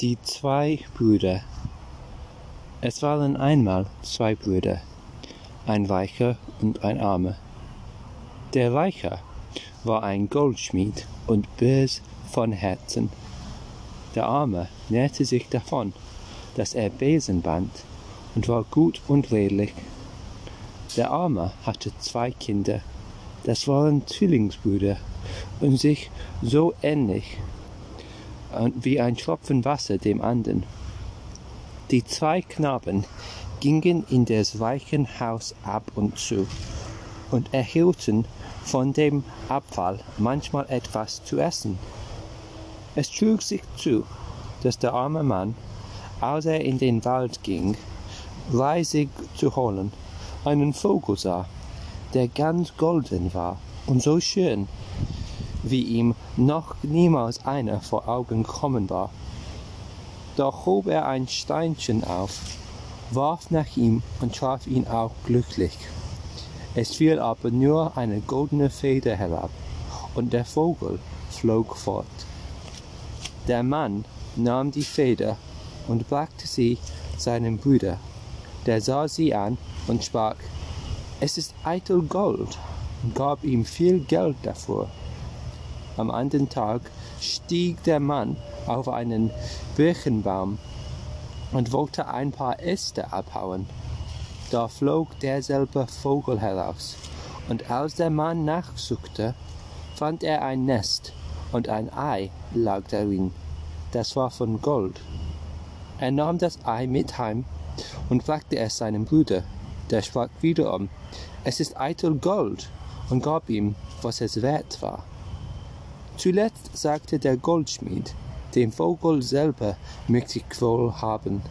Die zwei Brüder. Es waren einmal zwei Brüder, ein Reicher und ein Armer. Der Reicher war ein Goldschmied und bös von Herzen. Der Arme nährte sich davon, dass er Besen band und war gut und redlich. Der Arme hatte zwei Kinder, das waren Zwillingsbrüder und sich so ähnlich wie ein Tropfen Wasser dem anderen. Die zwei Knaben gingen in des reichen Haus ab und zu und erhielten von dem Abfall manchmal etwas zu essen. Es trug sich zu, dass der arme Mann, als er in den Wald ging, Reisig zu holen, einen Vogel sah, der ganz golden war und so schön, wie ihm noch niemals einer vor Augen kommen war. Da hob er ein Steinchen auf, warf nach ihm und traf ihn auch glücklich. Es fiel aber nur eine goldene Feder herab, und der Vogel flog fort. Der Mann nahm die Feder und brachte sie seinem Bruder. Der sah sie an und sprach, es ist eitel Gold, und gab ihm viel Geld dafür. Am anderen Tag stieg der Mann auf einen Birchenbaum und wollte ein paar Äste abhauen. Da flog derselbe Vogel heraus, und als der Mann nachsuchte, fand er ein Nest, und ein Ei lag darin, das war von Gold. Er nahm das Ei mit heim und brachte es seinem Bruder. Der sprach wiederum, es ist eitel Gold, und gab ihm, was es wert war. Zuletzt sagte der Goldschmied, den Vogel selber möchte ich wohl haben.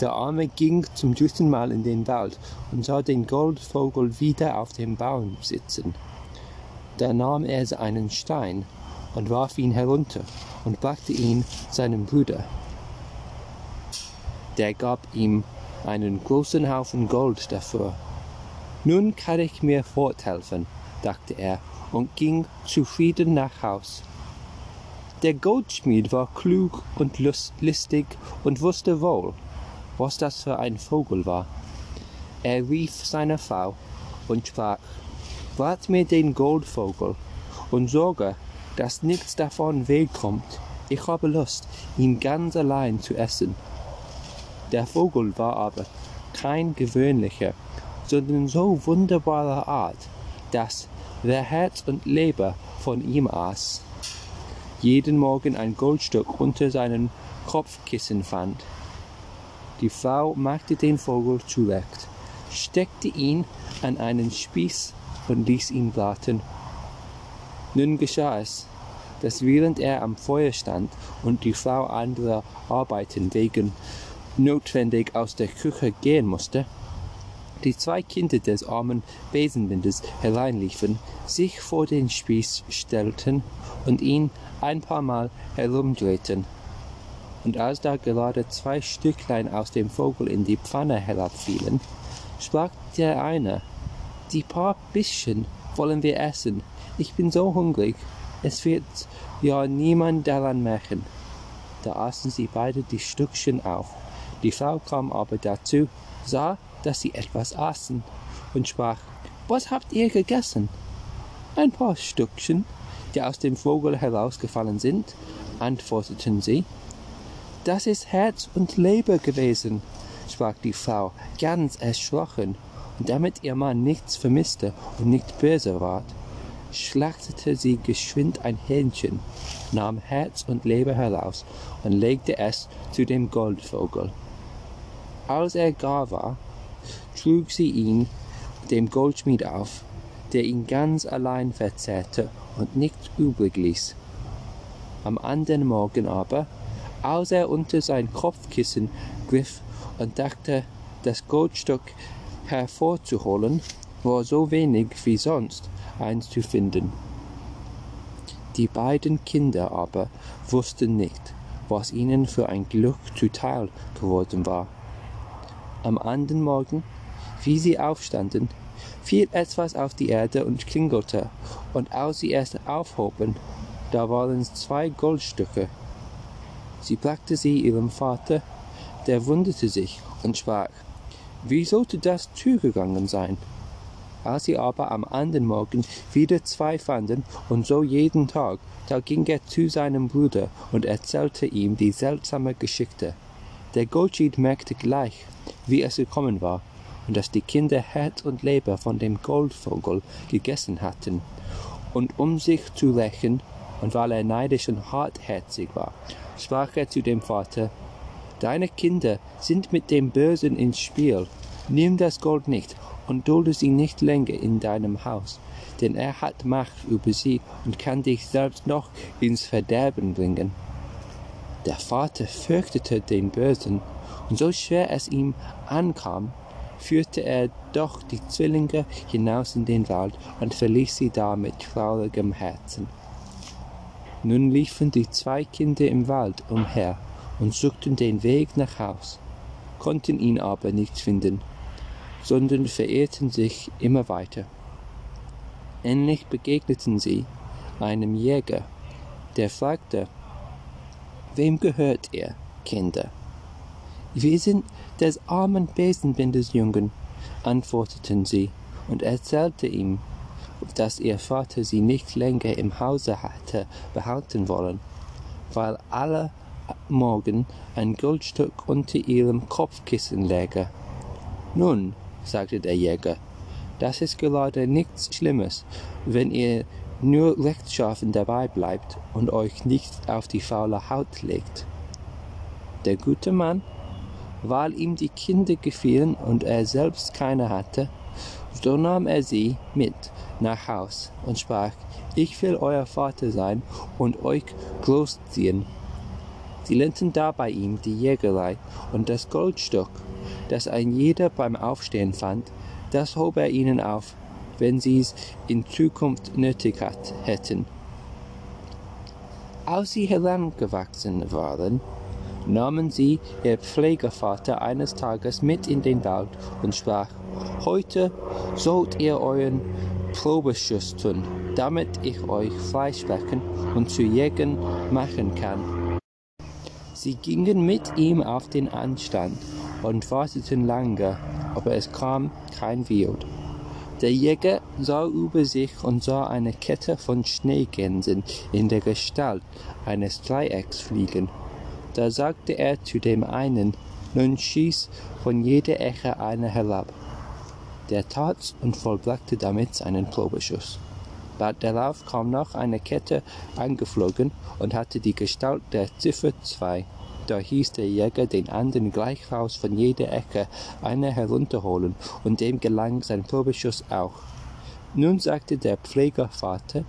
Der Arme ging zum dritten Mal in den Wald und sah den Goldvogel wieder auf dem Baum sitzen. Da nahm er einen Stein und warf ihn herunter und brachte ihn seinem Bruder. Der gab ihm einen großen Haufen Gold dafür. Nun kann ich mir forthelfen, dachte er und ging zufrieden nach Haus. Der Goldschmied war klug und listig und wusste wohl, was das für ein Vogel war. Er rief seine Frau und sprach, Wart mir den Goldvogel und sorge, dass nichts davon wegkommt. Ich habe Lust, ihn ganz allein zu essen. Der Vogel war aber kein gewöhnlicher, sondern so wunderbarer Art, dass wer Herz und Leber von ihm aß, jeden Morgen ein Goldstück unter seinem Kopfkissen fand. Die Frau machte den Vogel zurecht, steckte ihn an einen Spieß und ließ ihn braten. Nun geschah es, dass während er am Feuer stand und die Frau andere Arbeiten wegen notwendig aus der Küche gehen musste, die zwei Kinder des armen Besenbinders hereinliefen, sich vor den Spieß stellten und ihn ein paar Mal herumdrehten. Und als da gerade zwei Stücklein aus dem Vogel in die Pfanne herabfielen, sprach der eine, die paar Bisschen wollen wir essen. Ich bin so hungrig, es wird ja niemand daran merken. Da aßen sie beide die Stückchen auf. Die Frau kam aber dazu, sah, dass sie etwas aßen und sprach, was habt ihr gegessen? Ein paar Stückchen, die aus dem Vogel herausgefallen sind, antworteten sie. Das ist Herz und Leber gewesen, sprach die Frau, ganz erschrocken, und damit ihr Mann nichts vermisste und nicht böse ward, schlachtete sie geschwind ein Hähnchen, nahm Herz und Leber heraus und legte es zu dem Goldvogel. Als er gar war, trug sie ihn dem Goldschmied auf, der ihn ganz allein verzehrte und nichts übrig ließ. Am anderen Morgen aber, als er unter sein Kopfkissen griff und dachte, das Goldstück hervorzuholen, war so wenig wie sonst eins zu finden. Die beiden Kinder aber wussten nicht, was ihnen für ein Glück zuteil geworden war. Am anderen Morgen wie sie aufstanden, fiel etwas auf die Erde und klingelte, und als sie es aufhoben, da waren zwei Goldstücke. Sie brachte sie ihrem Vater, der wunderte sich und sprach, wie sollte das zugegangen sein? Als sie aber am anderen Morgen wieder zwei fanden und so jeden Tag, da ging er zu seinem Bruder und erzählte ihm die seltsame Geschichte. Der Goldschmied merkte gleich, wie es gekommen war, und dass die Kinder Herz und Leber von dem Goldvogel gegessen hatten. Und um sich zu rächen, und weil er neidisch und hartherzig war, sprach er zu dem Vater, Deine Kinder sind mit dem Bösen ins Spiel. Nimm das Gold nicht und dulde sie nicht länger in deinem Haus, denn er hat Macht über sie und kann dich selbst noch ins Verderben bringen. Der Vater fürchtete den Bösen, und so schwer es ihm ankam, führte er doch die Zwillinge hinaus in den Wald und verließ sie da mit traurigem Herzen. Nun liefen die zwei Kinder im Wald umher und suchten den Weg nach Haus, konnten ihn aber nicht finden, sondern verirrten sich immer weiter. Endlich begegneten sie einem Jäger, der fragte, Wem gehört ihr, Kinder? Wir sind des armen Besenbindersjungen, antworteten sie und erzählte ihm, dass ihr Vater sie nicht länger im Hause hatte behalten wollen, weil alle Morgen ein Goldstück unter ihrem Kopfkissen läge. Nun, sagte der Jäger, das ist gerade nichts Schlimmes, wenn ihr nur rechtschaffen dabei bleibt und euch nicht auf die faule Haut legt. Der gute Mann, weil ihm die Kinder gefielen und er selbst keine hatte, so nahm er sie mit nach Haus und sprach, ich will euer Vater sein und euch großziehen. Sie lehnten da bei ihm die Jägerei und das Goldstück, das ein jeder beim Aufstehen fand, das hob er ihnen auf, wenn sie's in Zukunft nötig hat, hätten. Als sie herangewachsen waren, nahmen sie ihr Pflegevater eines Tages mit in den Wald und sprach, Heute sollt ihr euren Probeschuss tun, damit ich euch freisprechen und zu Jägern machen kann. Sie gingen mit ihm auf den Anstand und warteten lange, aber es kam kein Wild. Der Jäger sah über sich und sah eine Kette von Schneegänsen in der Gestalt eines Dreiecks fliegen. Da sagte er zu dem einen, nun schieß von jeder Ecke eine herab. Der tat's und vollbrachte damit seinen Probeschuss. Bald darauf kam noch eine Kette angeflogen und hatte die Gestalt der Ziffer zwei. Da hieß der Jäger den anderen gleich raus von jeder Ecke eine herunterholen, und dem gelang sein Probeschuss auch. Nun sagte der Pflegervater,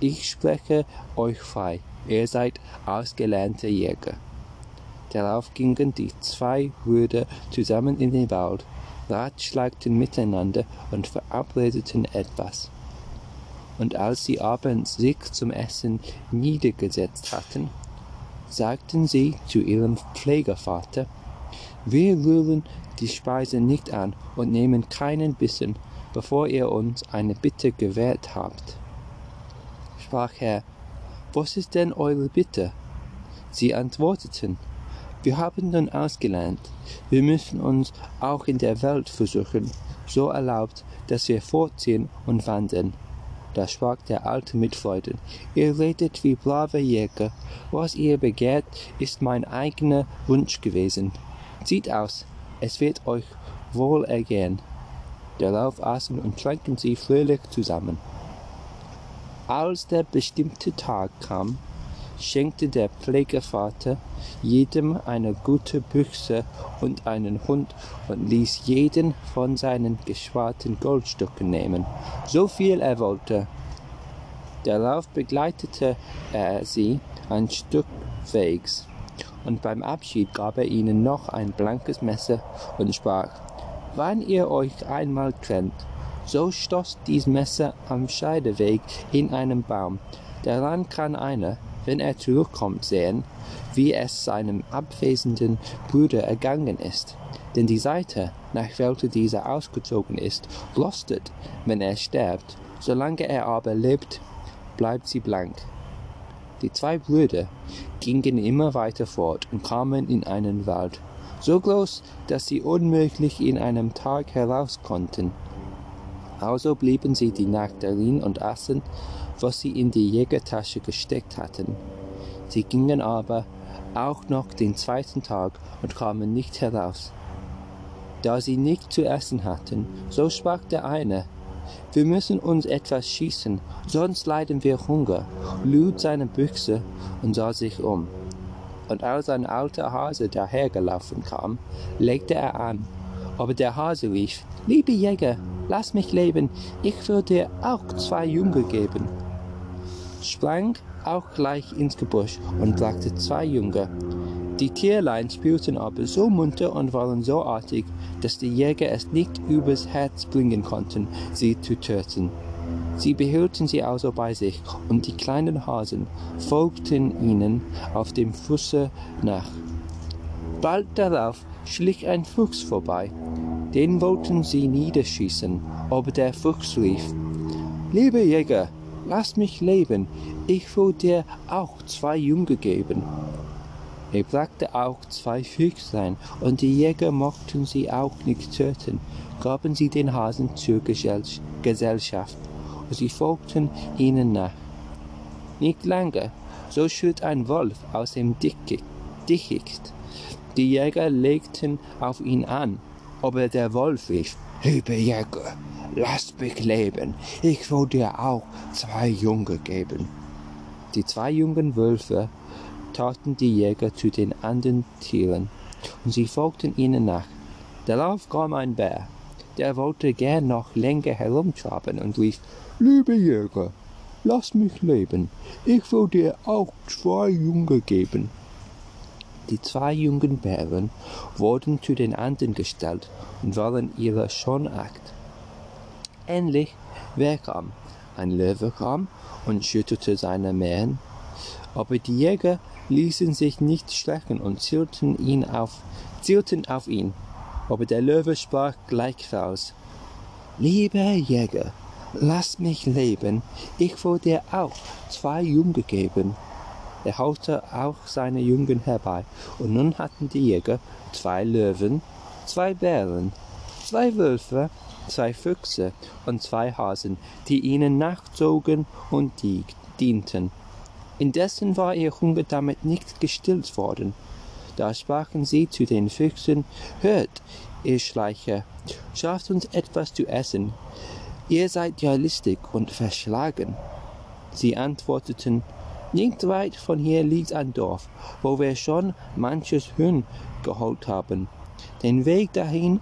ich spreche euch frei, ihr seid ausgelernte Jäger. Darauf gingen die zwei Brüder zusammen in den Wald, ratschlagten miteinander und verabredeten etwas. Und als sie abends sich zum Essen niedergesetzt hatten, sagten sie zu ihrem Pflegevater, wir rühren die Speise nicht an und nehmen keinen Bissen, bevor ihr uns eine Bitte gewährt habt. Sprach er, was ist denn eure Bitte? Sie antworteten, wir haben nun ausgelernt, wir müssen uns auch in der Welt versuchen, so erlaubt, dass wir fortziehen und wandern, da sprach der Alte mit Freuden, ihr redet wie brave Jäger, was ihr begehrt, ist mein eigener Wunsch gewesen. Zieht aus, es wird euch wohl ergehen. Darauf aßen und tranken sie fröhlich zusammen. Als der bestimmte Tag kam, schenkte der Pflegevater jedem eine gute Büchse und einen Hund und ließ jeden von seinen geschwarten Goldstücken nehmen, so viel er wollte. Darauf begleitete er sie ein Stück Wegs, und beim Abschied gab er ihnen noch ein blankes Messer und sprach, Wann ihr euch einmal trennt, so stoßt dies Messer am Scheideweg in einem Baum, daran kann einer, wenn er zurückkommt, sehen, wie es seinem abwesenden Bruder ergangen ist. Denn die Seite, nach welcher dieser ausgezogen ist, rostet, wenn er stirbt. Solange er aber lebt, bleibt sie blank. Die zwei Brüder gingen immer weiter fort und kamen in einen Wald, so groß, dass sie unmöglich in einem Tag heraus konnten. Also blieben sie die Nacht darin und aßen, was sie in die Jägertasche gesteckt hatten. Sie gingen aber auch noch den zweiten Tag und kamen nicht heraus. Da sie nicht zu essen hatten, so sprach der eine, wir müssen uns etwas schießen, sonst leiden wir Hunger, lud seine Büchse und sah sich um. Und als ein alter Hase dahergelaufen kam, legte er an. Aber der Hase rief, Liebe Jäger, lass mich leben, ich will dir auch zwei Junge geben. Sprang auch gleich ins Gebüsch und brachte zwei Junge. Die Tierlein spielten aber so munter und waren so artig, dass die Jäger es nicht übers Herz bringen konnten, sie zu töten. Sie behielten sie also bei sich, und die kleinen Hasen folgten ihnen auf dem Fuße nach. Bald darauf schlich ein Fuchs vorbei. Den wollten sie niederschießen, aber der Fuchs rief, Liebe Jäger, lass mich leben, ich will dir auch zwei Junge geben. Er brachte auch zwei Füchslein, und die Jäger mochten sie auch nicht töten, gaben sie den Hasen zur Gesellschaft, und sie folgten ihnen nach. Nicht lange, so schritt ein Wolf aus dem Dickicht. Die Jäger legten auf ihn an, aber der Wolf rief, Liebe Jäger, lass mich leben, ich will dir auch zwei Junge geben. Die zwei jungen Wölfe taten die Jäger zu den anderen Tieren, und sie folgten ihnen nach. Darauf kam ein Bär, der wollte gern noch länger herumtraben und rief, Liebe Jäger, lass mich leben, ich will dir auch zwei Junge geben. Die zwei jungen Bären wurden zu den anderen gestellt und waren ihrer schon acht. Endlich, wer kam? Ein Löwe kam und schüttelte seine Mähen, aber die Jäger ließen sich nicht schrecken und zielten, ihn auf, zielten auf ihn. Aber der Löwe sprach gleichfalls, Lieber Jäger, lass mich leben, ich will dir auch zwei Junge geben. Er holte auch seine Jungen herbei, und nun hatten die Jäger zwei Löwen, zwei Bären, zwei Wölfe, zwei Füchse und zwei Hasen, die ihnen nachzogen und dienten. Indessen war ihr Hunger damit nicht gestillt worden. Da sprachen sie zu den Füchsen, Hört, ihr Schleicher, schafft uns etwas zu essen. Ihr seid ja listig und verschlagen. Sie antworteten, nicht weit von hier liegt ein Dorf, wo wir schon manches Huhn geholt haben. Den Weg dahin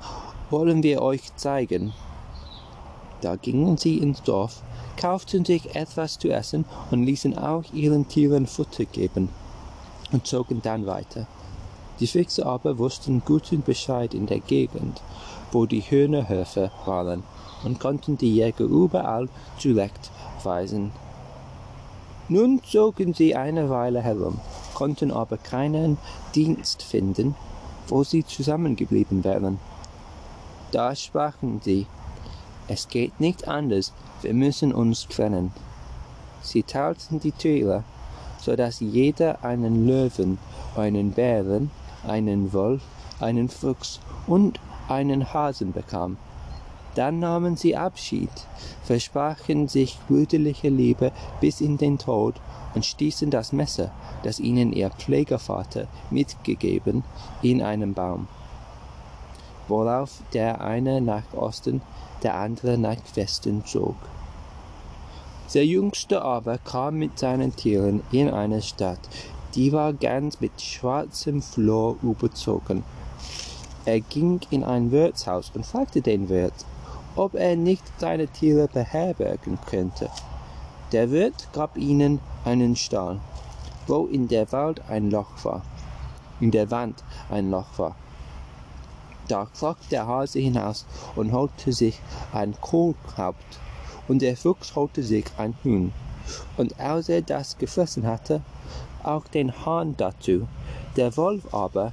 wollen wir euch zeigen. Da gingen sie ins Dorf, kauften sich etwas zu essen und ließen auch ihren Tieren Futter geben und zogen dann weiter. Die Füchse aber wussten guten Bescheid in der Gegend, wo die Hühnerhöfe waren, und konnten die Jäger überall zurechtweisen. Nun zogen sie eine Weile herum, konnten aber keinen Dienst finden, wo sie zusammengeblieben wären. Da sprachen sie, es geht nicht anders, wir müssen uns trennen. Sie teilten die Tiere, so dass jeder einen Löwen, einen Bären, einen Wolf, einen Fuchs und einen Hasen bekam. Dann nahmen sie Abschied, versprachen sich brüderliche Liebe bis in den Tod und stießen das Messer, das ihnen ihr Pflegervater mitgegeben, in einen Baum worauf der eine nach Osten, der andere nach Westen zog. Der Jüngste aber kam mit seinen Tieren in eine Stadt, die war ganz mit schwarzem Flor überzogen. Er ging in ein Wirtshaus und fragte den Wirt, ob er nicht seine Tiere beherbergen könnte. Der Wirt gab ihnen einen Stall, wo in der Wald ein Loch war, in der Wand ein Loch war. Da kroch der Hase hinaus und holte sich ein Kohlhaupt, und der Fuchs holte sich ein Huhn, und als er das gefressen hatte, auch den Hahn dazu. Der Wolf aber,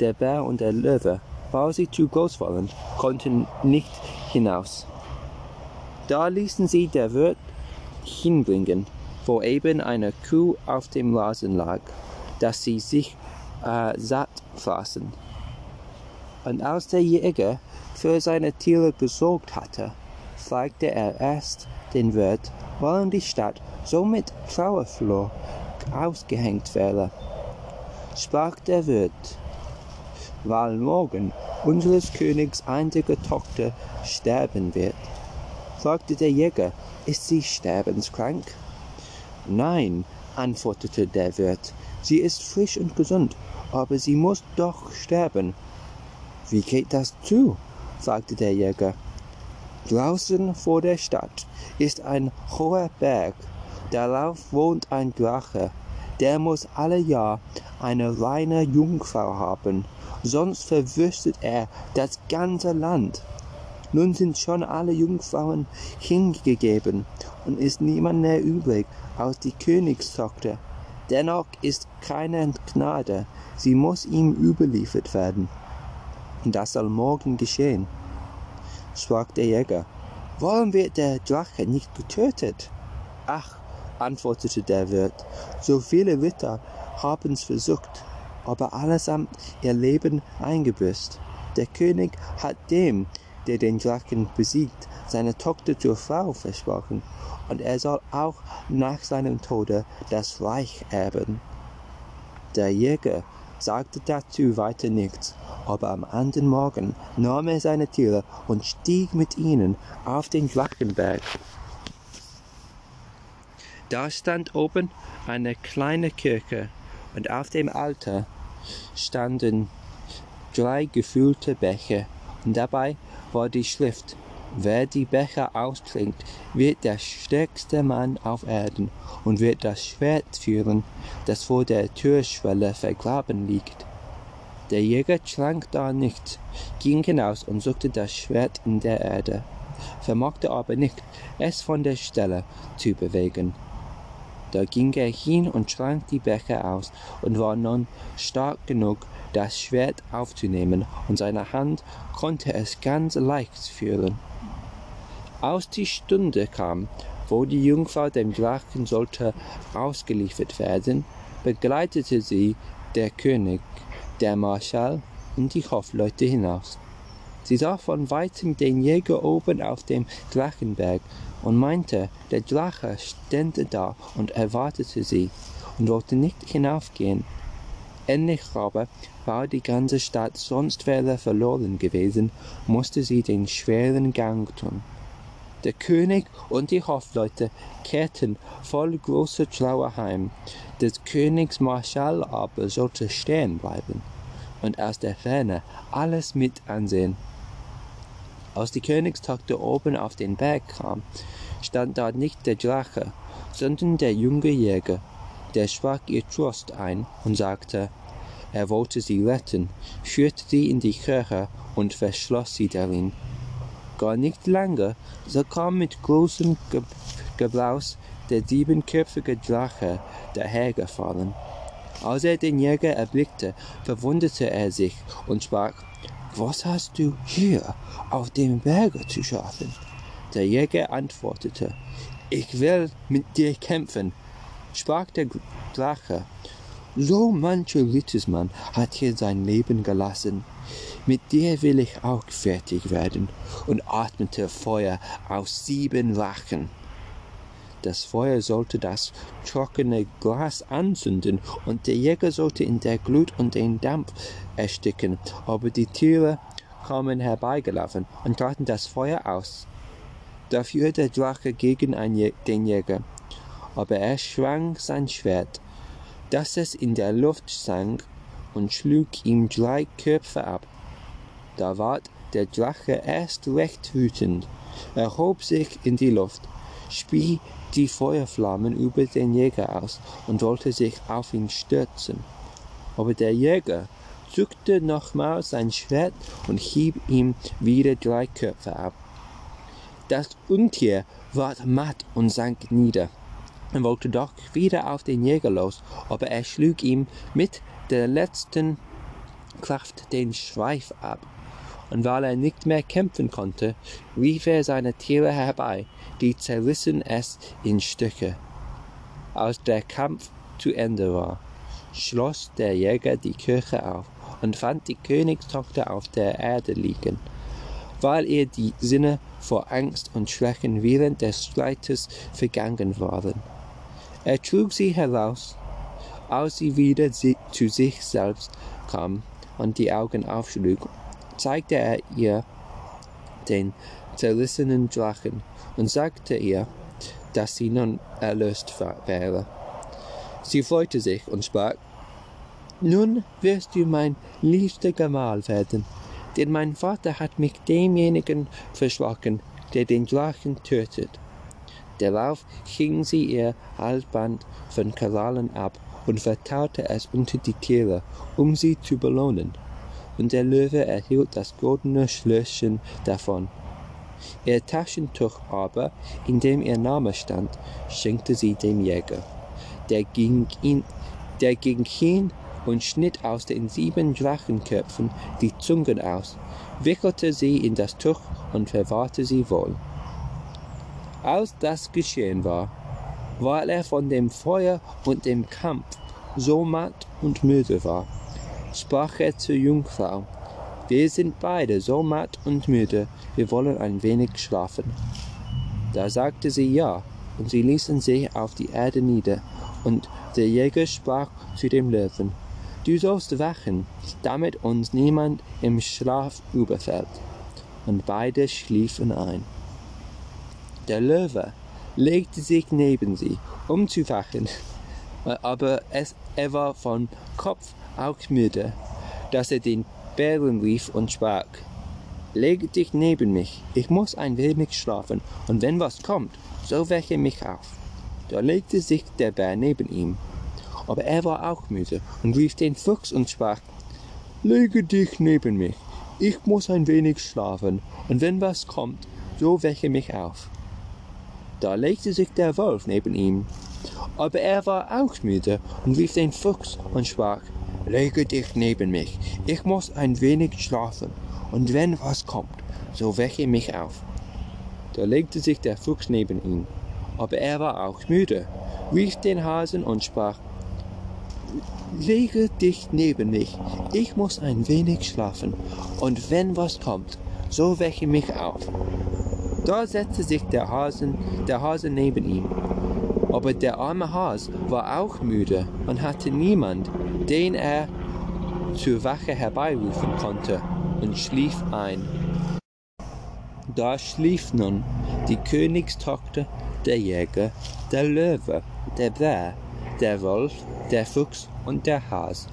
der Bär und der Löwe, weil sie zu groß waren, konnten nicht hinaus. Da ließen sie der Wirt hinbringen, wo eben eine Kuh auf dem Rasen lag, dass sie sich äh, satt fraßen. Und als der Jäger für seine Tiere gesorgt hatte, fragte er erst den Wirt, warum die Stadt so mit Trauerflor ausgehängt wäre. Sprach der Wirt, weil morgen unseres Königs einzige Tochter sterben wird. Fragte der Jäger, ist sie sterbenskrank? Nein, antwortete der Wirt, sie ist frisch und gesund, aber sie muss doch sterben. Wie geht das zu? fragte der Jäger. Draußen vor der Stadt ist ein hoher Berg, darauf wohnt ein Drache, der muss alle Jahr eine reine Jungfrau haben, sonst verwüstet er das ganze Land. Nun sind schon alle Jungfrauen hingegeben und ist niemand mehr übrig als die Königstochter. Dennoch ist keine Gnade, sie muss ihm überliefert werden. Und das soll morgen geschehen, sprach der Jäger. Warum wird der Drache nicht getötet? Ach, antwortete der Wirt, so viele Ritter haben's versucht, aber allesamt ihr Leben eingebüßt. Der König hat dem, der den Drachen besiegt, seine Tochter zur Frau versprochen, und er soll auch nach seinem Tode das Reich erben. Der Jäger sagte dazu weiter nichts, aber am anderen Morgen nahm er seine Tiere und stieg mit ihnen auf den Drachenberg. Da stand oben eine kleine Kirche, und auf dem Altar standen drei gefüllte Becher, dabei war die Schrift, wer die Becher austrinkt, wird der stärkste Mann auf Erden und wird das Schwert führen, das vor der Türschwelle vergraben liegt. Der Jäger trank da nichts, ging hinaus und suchte das Schwert in der Erde, vermochte aber nicht, es von der Stelle zu bewegen. Da ging er hin und trank die Becher aus und war nun stark genug, das Schwert aufzunehmen, und seine Hand konnte es ganz leicht führen. Als die Stunde kam, wo die Jungfrau dem Drachen sollte ausgeliefert werden, begleitete sie der König, der Marschall und die Hofleute hinaus. Sie sah von weitem den Jäger oben auf dem Drachenberg und meinte, der Drache stände da und erwartete sie und wollte nicht hinaufgehen. Endlich aber war die ganze Stadt, sonst wäre verloren gewesen, musste sie den schweren Gang tun. Der König und die Hofleute kehrten voll großer Trauer heim. Des Königs Marschall aber sollte stehen bleiben und aus der Ferne alles mit ansehen. Als die Königstochter oben auf den Berg kam, stand dort nicht der Drache, sondern der junge Jäger. Der sprach ihr Trost ein und sagte, er wollte sie retten, führte sie in die Kirche und verschloss sie darin. Gar nicht lange, so kam mit großem Geblaus der siebenköpfige Drache dahergefahren. Als er den Jäger erblickte, verwunderte er sich und sprach, was hast du hier auf dem Berge zu schaffen? Der Jäger antwortete, ich will mit dir kämpfen. Sprach der Drache, so mancher Rittesmann hat hier sein Leben gelassen. Mit dir will ich auch fertig werden und atmete Feuer aus sieben Lachen. Das Feuer sollte das trockene Glas anzünden und der Jäger sollte in der Glut und den Dampf ersticken, aber die Tiere kamen herbeigelaufen und traten das Feuer aus. Da fuhr der Drache gegen den Jäger, aber er schwang sein Schwert, dass es in der Luft sank und schlug ihm drei Köpfe ab. Da ward der Drache erst recht wütend, erhob sich in die Luft, spie die Feuerflammen über den Jäger aus und wollte sich auf ihn stürzen. Aber der Jäger zückte nochmals sein Schwert und hieb ihm wieder drei Köpfe ab. Das Untier ward matt und sank nieder. Er wollte doch wieder auf den Jäger los, aber er schlug ihm mit der letzten Kraft den Schweif ab und weil er nicht mehr kämpfen konnte, rief er seine Tiere herbei, die zerrissen es in Stücke. als der Kampf zu Ende war, schloss der Jäger die Kirche auf und fand die Königstochter auf der Erde liegen. Weil ihr die Sinne vor Angst und Schrecken während des Streites vergangen waren. Er trug sie heraus, als sie wieder zu sich selbst kam und die Augen aufschlug, zeigte er ihr den zerrissenen Drachen und sagte ihr, dass sie nun erlöst wäre. Sie freute sich und sprach, nun wirst du mein liebster Gemahl werden, denn mein Vater hat mich demjenigen verschlagen, der den Drachen tötet. Darauf hing sie ihr Halsband von Korallen ab und vertaute es unter die Tiere, um sie zu belohnen. Und der Löwe erhielt das goldene Schlösschen davon. Ihr Taschentuch aber, in dem ihr Name stand, schenkte sie dem Jäger. Der ging, ihn, der ging hin und schnitt aus den sieben Drachenköpfen die Zungen aus, wickelte sie in das Tuch und verwahrte sie wohl. Als das geschehen war, weil er von dem Feuer und dem Kampf so matt und müde war, sprach er zur Jungfrau, wir sind beide so matt und müde, wir wollen ein wenig schlafen. Da sagte sie ja, und sie ließen sich auf die Erde nieder, und der Jäger sprach zu dem Löwen, Du sollst wachen, damit uns niemand im Schlaf überfällt. Und beide schliefen ein. Der Löwe legte sich neben sie, um zu wachen, aber es, er war von Kopf auch müde, dass er den Bären rief und sprach, Lege dich neben mich, ich muss ein wenig schlafen, und wenn was kommt, so wecke mich auf. Da legte sich der Bär neben ihm, aber er war auch müde und rief den Fuchs und sprach, Lege dich neben mich, ich muss ein wenig schlafen, und wenn was kommt, so wecke mich auf. Da legte sich der Wolf neben ihm, aber er war auch müde und rief den Fuchs und sprach, Lege dich neben mich, ich muss ein wenig schlafen, und wenn was kommt, so wecke mich auf. Da legte sich der Fuchs neben ihn, aber er war auch müde, rief den Hasen und sprach, Lege dich neben mich, ich muss ein wenig schlafen, und wenn was kommt, so wecke mich auf. Da setzte sich der Hasen, der Hase neben ihm. Aber der arme Has war auch müde und hatte niemand, den er zur Wache herbeirufen konnte, und schlief ein. Da schlief nun die Königstochter, der Jäger, der Löwe, der Bär, der Wolf, der Fuchs und der Has,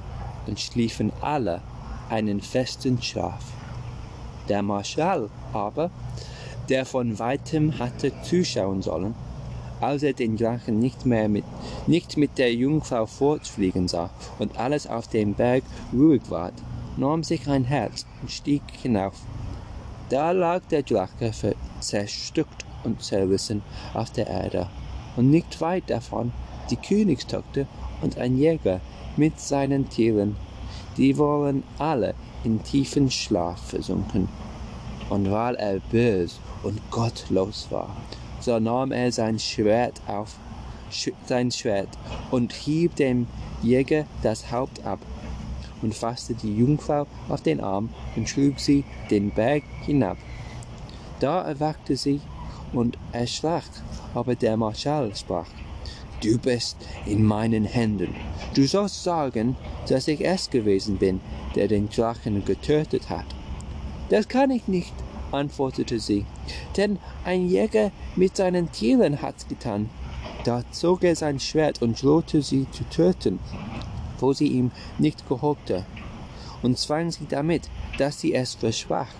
und schliefen alle einen festen Schlaf. Der Marschall aber der von weitem hatte zuschauen sollen, als er den Drachen nicht mehr mit, nicht mit der Jungfrau fortfliegen sah und alles auf dem Berg ruhig ward, nahm sich ein Herz und stieg hinauf. Da lag der Drache zerstückt und zerrissen auf der Erde, und nicht weit davon die Königstochter und ein Jäger mit seinen Tieren, die waren alle in tiefen Schlaf versunken. Und weil er bös und gottlos war, so nahm er sein Schwert auf, sein Schwert und hieb dem Jäger das Haupt ab und fasste die Jungfrau auf den Arm und schlug sie den Berg hinab. Da erwachte sie und erschrak, aber der Marschall sprach, Du bist in meinen Händen. Du sollst sagen, dass ich es gewesen bin, der den Drachen getötet hat. Das kann ich nicht, antwortete sie, denn ein Jäger mit seinen Tieren hat's getan. Da zog er sein Schwert und drohte sie zu töten, wo sie ihm nicht gehorchte, und zwang sie damit, dass sie es versprach.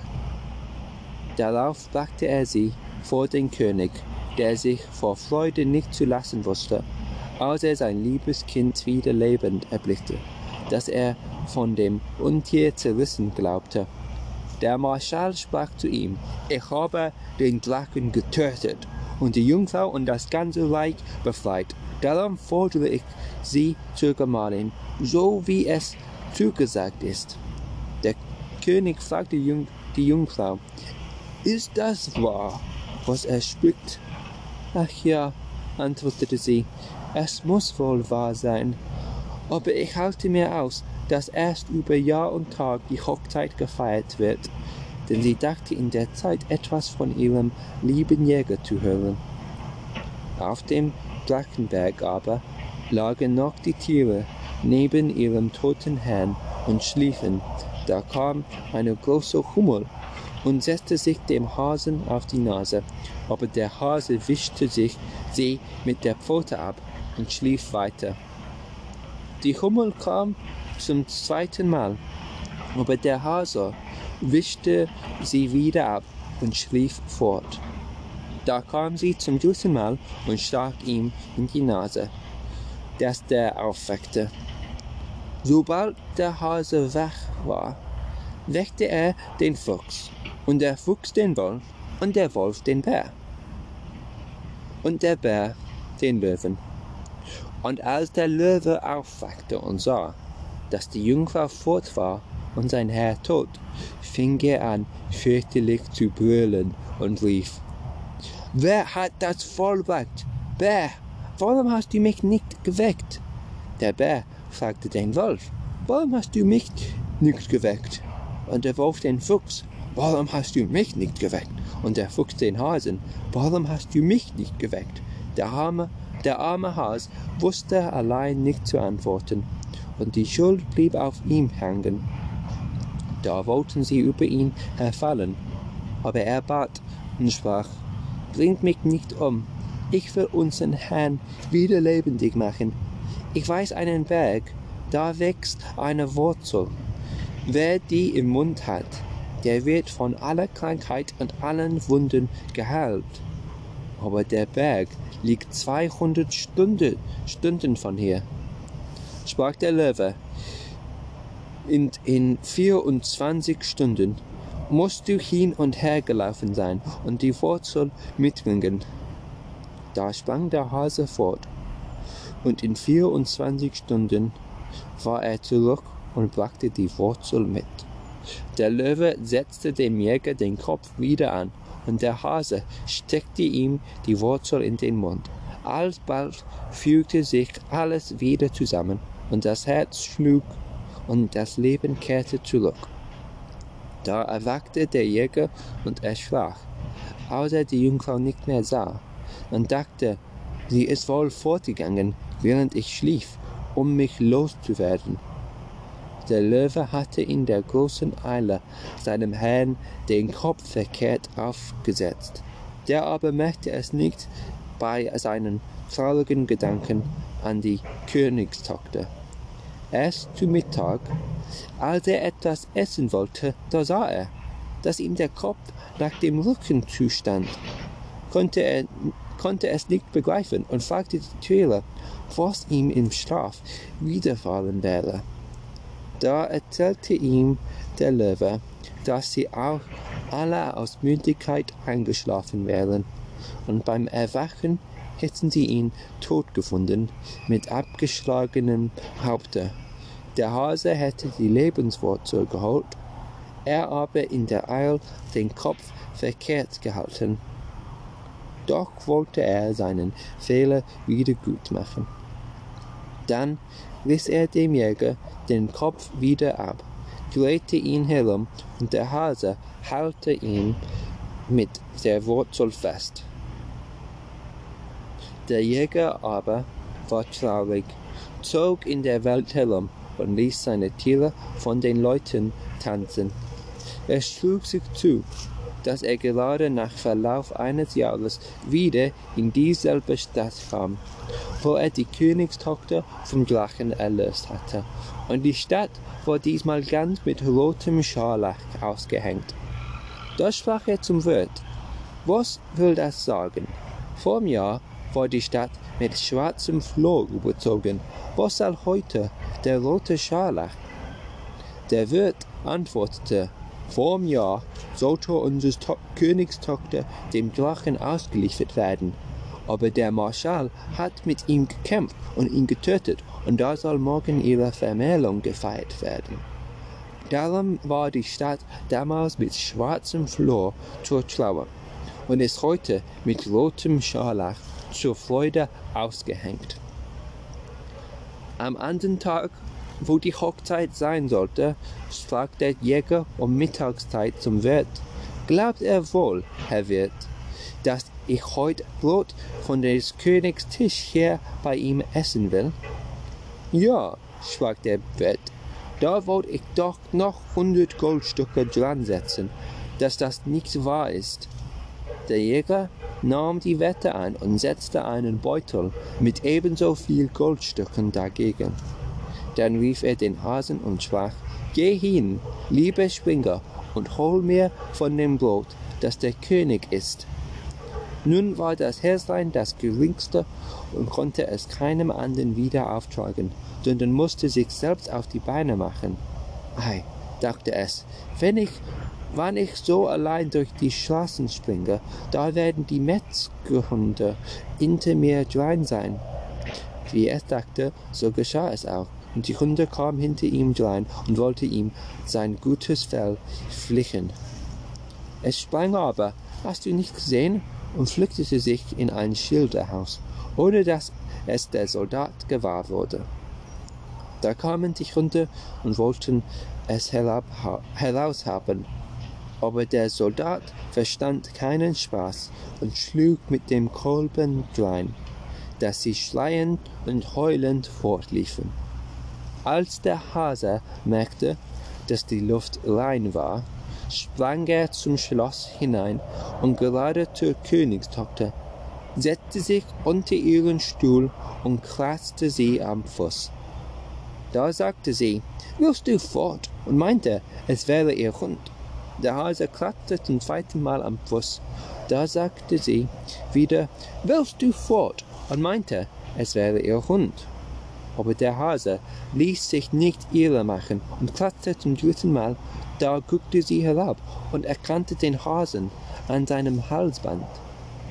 Darauf brachte er sie vor den König, der sich vor Freude nicht zu lassen wusste, als er sein liebes Kind wieder lebend erblickte, das er von dem Untier zerrissen glaubte. Der Marschall sprach zu ihm, ich habe den Drachen getötet und die Jungfrau und das ganze Reich befreit. Darum fordere ich sie zur Gemahlin, so wie es zugesagt ist. Der König fragte die Jungfrau, ist das wahr, was er spricht? Ach ja, antwortete sie, es muss wohl wahr sein. Aber ich halte mir aus, dass erst über Jahr und Tag die Hochzeit gefeiert wird, denn sie dachte in der Zeit etwas von ihrem lieben Jäger zu hören. Auf dem Drachenberg aber lagen noch die Tiere neben ihrem toten Herrn und schliefen. Da kam eine große Hummel und setzte sich dem Hasen auf die Nase, aber der Hase wischte sich sie mit der Pfote ab und schlief weiter. Die Hummel kam zum zweiten Mal, aber der Hase wischte sie wieder ab und schlief fort. Da kam sie zum dritten Mal und stach ihm in die Nase, dass der aufweckte. Sobald der Hase wach war, weckte er den Fuchs, und der Fuchs den Wolf, und der Wolf den Bär, und der Bär den Löwen. Und als der Löwe aufwachte und sah, dass die Jungfrau fort war und sein Herr tot, fing er an, fürchterlich zu brüllen und rief, Wer hat das vollbracht? Bär, warum hast du mich nicht geweckt? Der Bär fragte den Wolf, warum hast du mich nicht geweckt? Und der Wolf den Fuchs, warum hast du mich nicht geweckt? Und der Fuchs den Hasen, warum hast du mich nicht geweckt? Der arme, der arme Hase wusste allein nicht zu antworten, und die Schuld blieb auf ihm hängen. Da wollten sie über ihn herfallen, aber er bat und sprach, Bringt mich nicht um, ich will unseren Herrn wieder lebendig machen. Ich weiß einen Berg, da wächst eine Wurzel. Wer die im Mund hat, der wird von aller Krankheit und allen Wunden geheilt. Aber der Berg liegt 200 Stunden, Stunden von hier. Sprach der Löwe, in, in 24 Stunden musst du hin und her gelaufen sein und die Wurzel mitbringen. Da sprang der Hase fort, und in 24 Stunden war er zurück und brachte die Wurzel mit. Der Löwe setzte dem Jäger den Kopf wieder an, und der Hase steckte ihm die Wurzel in den Mund. Alsbald fügte sich alles wieder zusammen, und das Herz schlug, und das Leben kehrte zurück. Da erwachte der Jäger und erschrak, als er die Jungfrau nicht mehr sah, und dachte, sie ist wohl fortgegangen, während ich schlief, um mich loszuwerden. Der Löwe hatte in der großen Eile seinem Herrn den Kopf verkehrt aufgesetzt. Der aber merkte es nicht bei seinen traurigen Gedanken an die Königstochter. Erst zu Mittag, als er etwas essen wollte, da sah er, dass ihm der Kopf nach dem Rücken zustand. Konnte er konnte es nicht begreifen und fragte die Tiere, was ihm im Schlaf widerfahren wäre. Da erzählte ihm der Löwe, dass sie auch alle aus Müdigkeit eingeschlafen wären, und beim Erwachen hätten sie ihn tot gefunden, mit abgeschlagenem Haupte. Der Hase hätte die Lebenswurzel geholt, er aber in der Eil den Kopf verkehrt gehalten. Doch wollte er seinen Fehler wieder gut machen. Dann riss er dem Jäger den Kopf wieder ab, drehte ihn herum, und der Hase halte ihn mit der Wurzel fest. Der Jäger aber war traurig, zog in der Welt herum und ließ seine Tiere von den Leuten tanzen. Er schlug sich zu, dass er gerade nach Verlauf eines Jahres wieder in dieselbe Stadt kam, wo er die Königstochter vom Drachen erlöst hatte. Und die Stadt war diesmal ganz mit rotem Scharlach ausgehängt. Da sprach er zum Wirt, was will das sagen? Vorm Jahr war die Stadt mit schwarzem Floh überzogen. Was soll heute der rote Scharlach? Der Wirt antwortete, Vorm Jahr sollte unsere to Königstochter dem Drachen ausgeliefert werden. Aber der Marschall hat mit ihm gekämpft und ihn getötet, und da soll morgen ihre Vermählung gefeiert werden. Darum war die Stadt damals mit schwarzem Flor zur Trauer und ist heute mit rotem Scharlach zur Freude ausgehängt. Am anderen Tag, wo die Hochzeit sein sollte, sprach der Jäger um Mittagszeit zum Wirt. Glaubt er wohl, Herr Wirt, dass ich heute Brot von des Königs Tisch her bei ihm essen will? Ja, sprach der Wirt, da wollt ich doch noch hundert Goldstücke dran setzen, dass das nicht wahr ist. Der Jäger nahm die Wette ein und setzte einen Beutel mit ebenso viel Goldstücken dagegen. Dann rief er den Hasen und sprach, Geh hin, lieber Springer, und hol mir von dem Brot, das der König isst. Nun war das Häslein das geringste und konnte es keinem anderen wieder auftragen, sondern musste sich selbst auf die Beine machen. Ei, dachte es, wenn ich, wann ich so allein durch die Straßen springe, da werden die Metzgerhunde hinter mir drein sein. Wie es dachte, so geschah es auch, und die Hunde kamen hinter ihm drein und wollten ihm sein gutes Fell flicken. Es sprang aber, hast du nicht gesehen, und flüchtete sich in ein Schilderhaus, ohne dass es der Soldat gewahr wurde. Da kamen die Hunde und wollten es heraushaben, aber der Soldat verstand keinen Spaß und schlug mit dem Kolben drein, dass sie schreiend und heulend fortliefen. Als der Hase merkte, dass die Luft rein war, sprang er zum Schloss hinein und gerade zur Königstochter, setzte sich unter ihren Stuhl und kratzte sie am Fuß. Da sagte sie, willst du fort? und meinte, es wäre ihr Hund. Der Hase kratzte zum zweiten Mal am Fuß. Da sagte sie wieder, willst du fort? und meinte, es wäre ihr Hund. Aber der Hase ließ sich nicht irre machen und kratzte zum dritten Mal da guckte sie herab und erkannte den Hasen an seinem Halsband.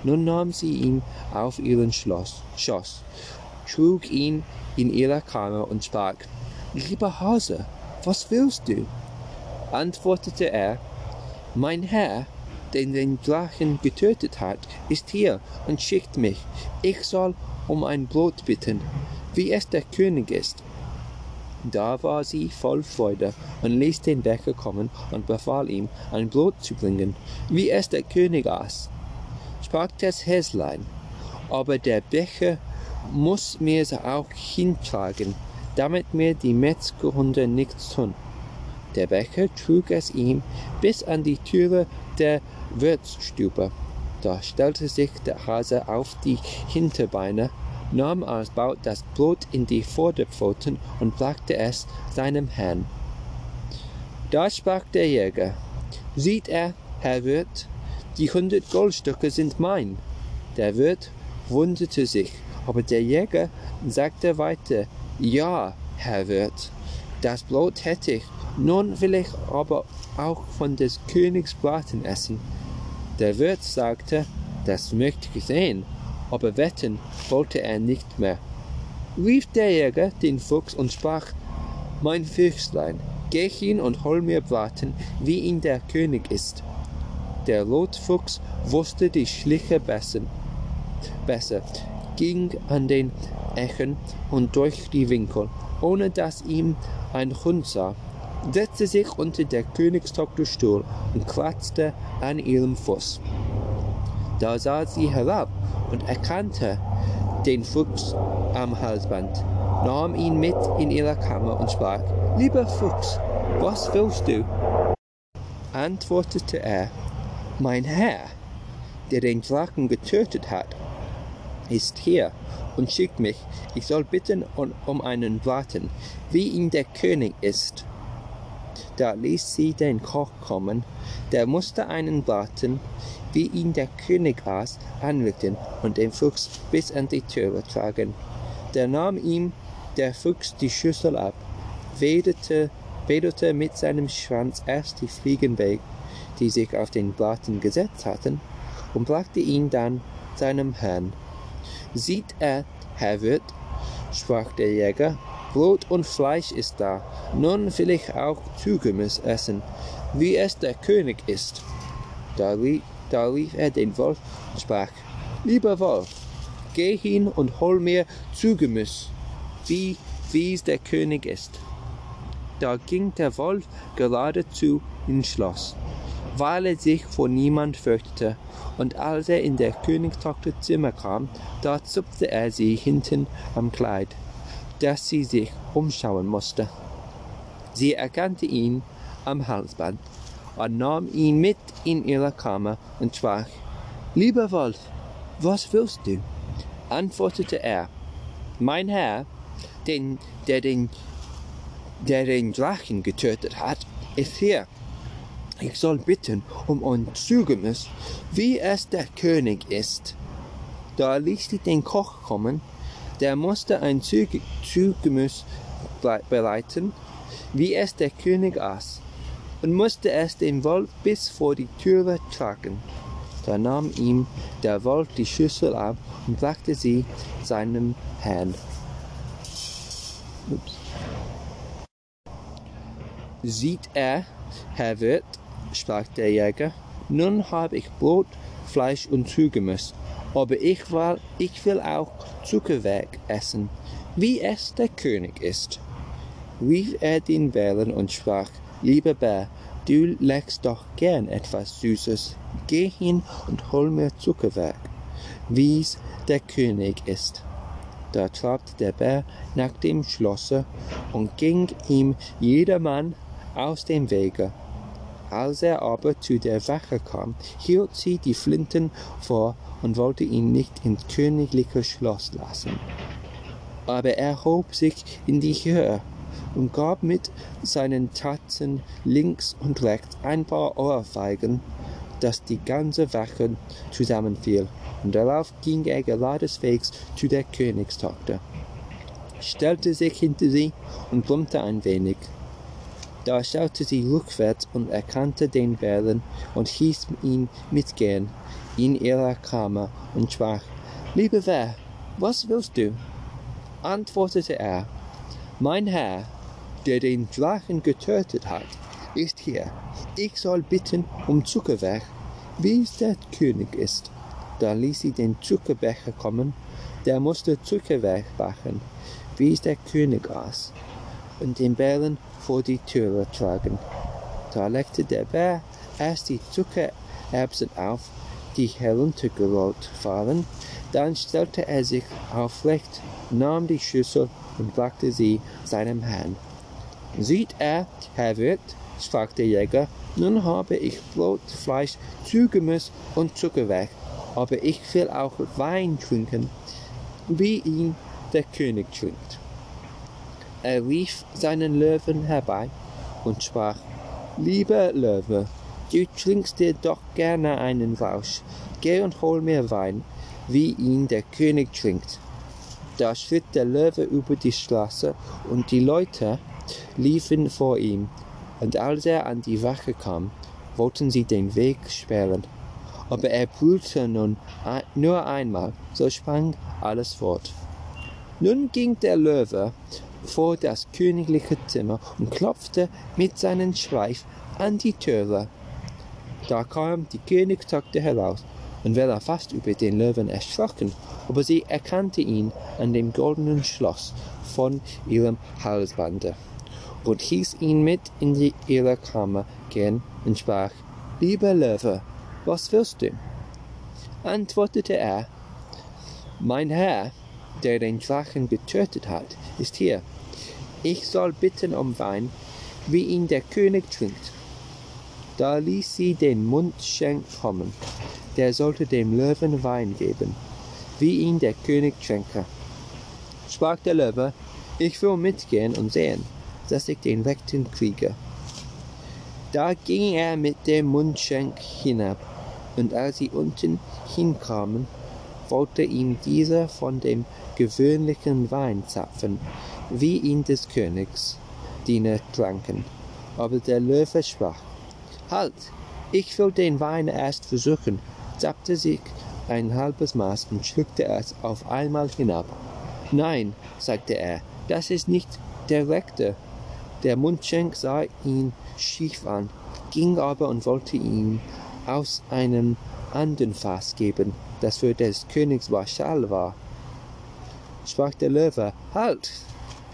Nun nahm sie ihn auf ihren Schloss, Schoß, trug ihn in ihre Kammer und sprach, Lieber Hase, was willst du? Antwortete er, Mein Herr, den den Drachen getötet hat, ist hier und schickt mich. Ich soll um ein Brot bitten, wie es der König ist. Da war sie voll Freude und ließ den Bäcker kommen und befahl ihm, ein Brot zu bringen, wie es der König aß. Sprach das Häslein, aber der Becher muss mir auch hintragen, damit mir die Metzgerhunde nichts tun. Der Bäcker trug es ihm bis an die Türe der Wirtsstube. Da stellte sich der Hase auf die Hinterbeine nahm alsbald das Brot in die Vorderpfoten und brachte es seinem Herrn. Da sprach der Jäger, Sieht er, Herr Wirt, die hundert Goldstücke sind mein. Der Wirt wunderte sich, aber der Jäger sagte weiter, Ja, Herr Wirt, das Brot hätte ich, nun will ich aber auch von des Königs Braten essen. Der Wirt sagte, das möchte ich sehen, aber wetten wollte er nicht mehr. Rief der Jäger den Fuchs und sprach, Mein Füchslein, geh hin und hol mir Braten, wie ihn der König ist. Der Rotfuchs wusste die Schliche besser, besser, ging an den Echen und durch die Winkel, ohne dass ihm ein Hund sah, setzte sich unter der Königstochter Stuhl und kratzte an ihrem Fuß. Da sah sie herab und erkannte den Fuchs am Halsband, nahm ihn mit in ihre Kammer und sprach, Lieber Fuchs, was willst du? Antwortete er, Mein Herr, der den Drachen getötet hat, ist hier und schickt mich, ich soll bitten um einen Braten, wie ihn der König ist. Da ließ sie den Koch kommen, der musste einen Braten, wie ihn der König aß, anrichten und den Fuchs bis an die Türe tragen. Da nahm ihm der Fuchs die Schüssel ab, wedelte, wedelte mit seinem Schwanz erst die Fliegen weg, die sich auf den Braten gesetzt hatten, und brachte ihn dann seinem Herrn. Sieht er, Herr Wirt, sprach der Jäger, Brot und Fleisch ist da, nun will ich auch Zugemüs essen, wie es der König ist. Da da rief er den Wolf und sprach, Lieber Wolf, geh hin und hol mir Zugemüs, wie es der König ist. Da ging der Wolf geradezu ins Schloss, weil er sich vor niemand fürchtete, und als er in der Königstochter Zimmer kam, da zupfte er sie hinten am Kleid, dass sie sich umschauen musste. Sie erkannte ihn am Halsband und nahm ihn mit in ihre Kammer und sprach, Lieber Wolf, was willst du? Antwortete er, Mein Herr, den, der, den, der den Drachen getötet hat, ist hier. Ich soll bitten um ein Zugemäß, wie es der König ist. Da ließ sie den Koch kommen, der musste ein Zugemäß bereiten, wie es der König aß, und musste es dem Wolf bis vor die Türe tragen. Da nahm ihm der Wolf die Schüssel ab und brachte sie seinem Herrn. Ups. Sieht er, Herr Wirt, sprach der Jäger, nun habe ich Brot, Fleisch und Zugemäß, aber ich will, ich will auch Zuckerwerk essen, wie es der König ist. Rief er den Bären und sprach, lieber Bär, Du leckst doch gern etwas Süßes. Geh hin und hol mir Zuckerwerk, wie's der König ist. Da trabte der Bär nach dem Schlosse und ging ihm jedermann aus dem Wege. Als er aber zu der Wache kam, hielt sie die Flinten vor und wollte ihn nicht ins königliche Schloss lassen. Aber er hob sich in die Höhe und gab mit seinen Tatzen links und rechts ein paar Ohrfeigen, dass die ganze Wache zusammenfiel, und darauf ging er geradeswegs zu der Königstochter, stellte sich hinter sie und brummte ein wenig. Da schaute sie rückwärts und erkannte den Bären und hieß ihn mitgehen in ihrer Kammer und sprach, Lieber Bär, was willst du? Antwortete er, Mein Herr, der den Drachen getötet hat, ist hier. Ich soll bitten um Zuckerwerk, wie es der König ist. Da ließ sie den Zuckerbecher kommen, der musste Zuckerwerk backen, wie es der König aß, und den Bären vor die Türe tragen. Da legte der Bär erst die Zuckererbsen auf, die heruntergerollt waren, dann stellte er sich aufrecht, nahm die Schüssel und brachte sie seinem Herrn. Sieht er, Herr Wirt, sprach der Jäger, nun habe ich Brot, Fleisch, Zugemäß und Zuckerwerk, aber ich will auch Wein trinken, wie ihn der König trinkt. Er rief seinen Löwen herbei und sprach, Lieber Löwe, du trinkst dir doch gerne einen Rausch, geh und hol mir Wein, wie ihn der König trinkt. Da schritt der Löwe über die Straße, und die Leute, liefen vor ihm, und als er an die Wache kam, wollten sie den Weg sperren. Aber er brüllte nun nur einmal, so sprang alles fort. Nun ging der Löwe vor das königliche Zimmer und klopfte mit seinem Schweif an die Türe. Da kam die Königstochter heraus und war fast über den Löwen erschrocken, aber sie erkannte ihn an dem goldenen Schloss von ihrem Halsbande und hieß ihn mit in die ihre Kammer gehen und sprach, Lieber Löwe, was willst du? Antwortete er, Mein Herr, der den Drachen getötet hat, ist hier. Ich soll bitten um Wein, wie ihn der König trinkt. Da ließ sie den Mundschenk kommen, der sollte dem Löwen Wein geben, wie ihn der König schenke. Sprach der Löwe, ich will mitgehen und sehen dass ich den Rechten kriege. Da ging er mit dem Mundschenk hinab, und als sie unten hinkamen, wollte ihm dieser von dem gewöhnlichen Wein zapfen, wie ihn des Königs Diener tranken. Aber der Löwe sprach, Halt, ich will den Wein erst versuchen, zapfte sich ein halbes Maß und schluckte es auf einmal hinab. Nein, sagte er, das ist nicht der rechte, der Mundschenk sah ihn schief an, ging aber und wollte ihm aus einem anderen Fass geben, das für des Königs Waschal war. Sprach der Löwe, Halt!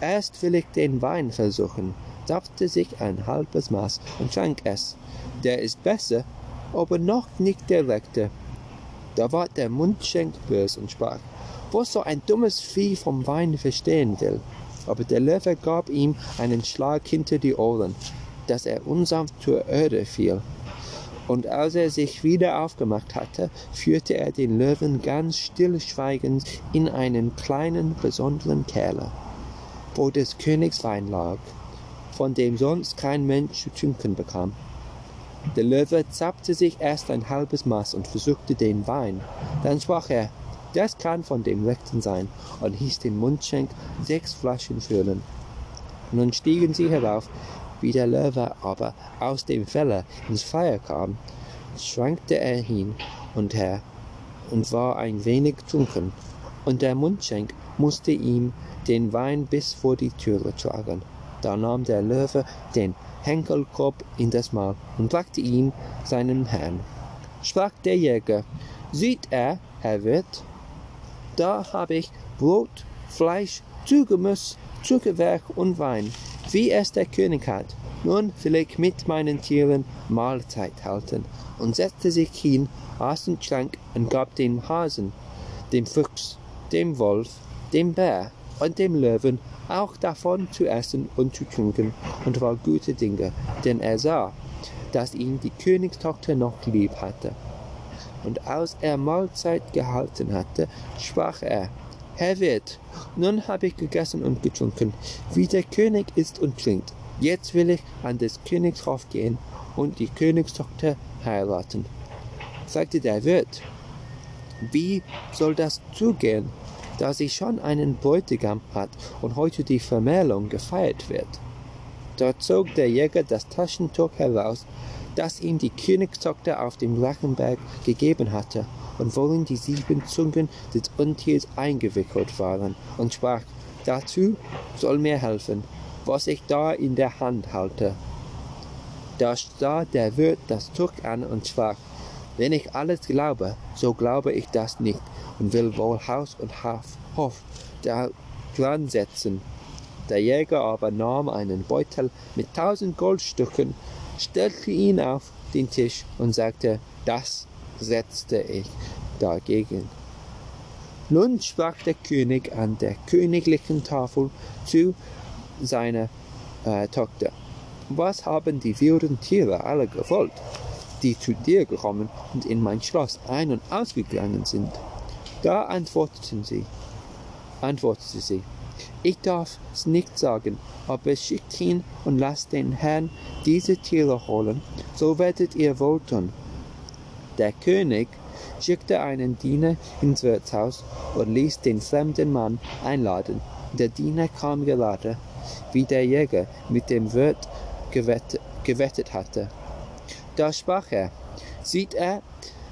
Erst will ich den Wein versuchen, zapfte sich ein halbes Maß und trank es. Der ist besser, aber noch nicht der rechte. Da ward der Mundschenk bös und sprach, was so ein dummes Vieh vom Wein verstehen will. Aber der Löwe gab ihm einen Schlag hinter die Ohren, dass er unsanft zur Erde fiel. Und als er sich wieder aufgemacht hatte, führte er den Löwen ganz stillschweigend in einen kleinen, besonderen Keller, wo des Königs Wein lag, von dem sonst kein Mensch zu trinken bekam. Der Löwe zapfte sich erst ein halbes Maß und versuchte den Wein. Dann sprach er, das kann von dem Rechten sein, und hieß den Mundschenk sechs Flaschen füllen. Nun stiegen sie herauf, wie der Löwe aber aus dem Felle ins Feuer kam, schwankte er hin und her und war ein wenig trunken, und der Mundschenk musste ihm den Wein bis vor die Türe tragen. Da nahm der Löwe den Henkelkorb in das Maul und brachte ihn seinem Herrn. Sprach der Jäger, sieht er, Herr Wirt, da habe ich Brot, Fleisch, Zugemüss, Zuckerwerk und Wein, wie es der König hat. Nun will ich mit meinen Tieren Mahlzeit halten, und setzte sich hin, aß und trank und gab dem Hasen, dem Fuchs, dem Wolf, dem Bär und dem Löwen auch davon zu essen und zu trinken, und war gute Dinge, denn er sah, dass ihn die Königstochter noch lieb hatte. Und als er Mahlzeit gehalten hatte, sprach er, Herr Wirt, nun habe ich gegessen und getrunken, wie der König isst und trinkt. Jetzt will ich an des Königs Hof gehen und die Königstochter heiraten. Sagte der Wirt, wie soll das zugehen, da sie schon einen Bräutigam hat und heute die Vermählung gefeiert wird? Da zog der Jäger das Taschentuch heraus, das ihm die Königstochter auf dem Drachenberg gegeben hatte, und worin die sieben Zungen des Untiers eingewickelt waren, und sprach, dazu soll mir helfen, was ich da in der Hand halte. Da sah der Wirt das Tuch an und sprach, wenn ich alles glaube, so glaube ich das nicht und will wohl Haus und Hof da dran setzen. Der Jäger aber nahm einen Beutel mit tausend Goldstücken, stellte ihn auf den Tisch und sagte, das setzte ich dagegen. Nun sprach der König an der königlichen Tafel zu seiner äh, Tochter. Was haben die wilden Tiere alle gewollt, die zu dir gekommen und in mein Schloss ein- und ausgegangen sind? Da antworteten sie, antwortete sie, ich darf's nicht sagen, aber schickt hin und lasst den Herrn diese Tiere holen, so werdet ihr wohl tun. Der König schickte einen Diener ins Wirtshaus und ließ den fremden Mann einladen. Der Diener kam gerade, wie der Jäger mit dem Wirt gewettet, gewettet hatte. Da sprach er, sieht er,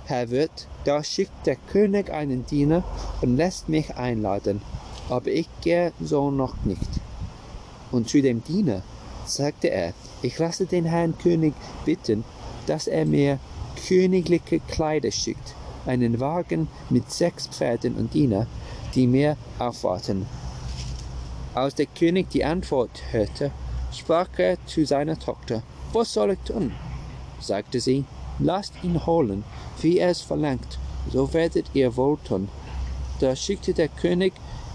Herr Wirt, da schickt der König einen Diener und lässt mich einladen, aber ich gehe so noch nicht. Und zu dem Diener sagte er, ich lasse den Herrn König bitten, dass er mir königliche Kleider schickt, einen Wagen mit sechs Pferden und Diener, die mir aufwarten. Als der König die Antwort hörte, sprach er zu seiner Tochter, was soll ich tun? sagte sie, lasst ihn holen, wie er es verlangt, so werdet ihr wohl tun. Da schickte der König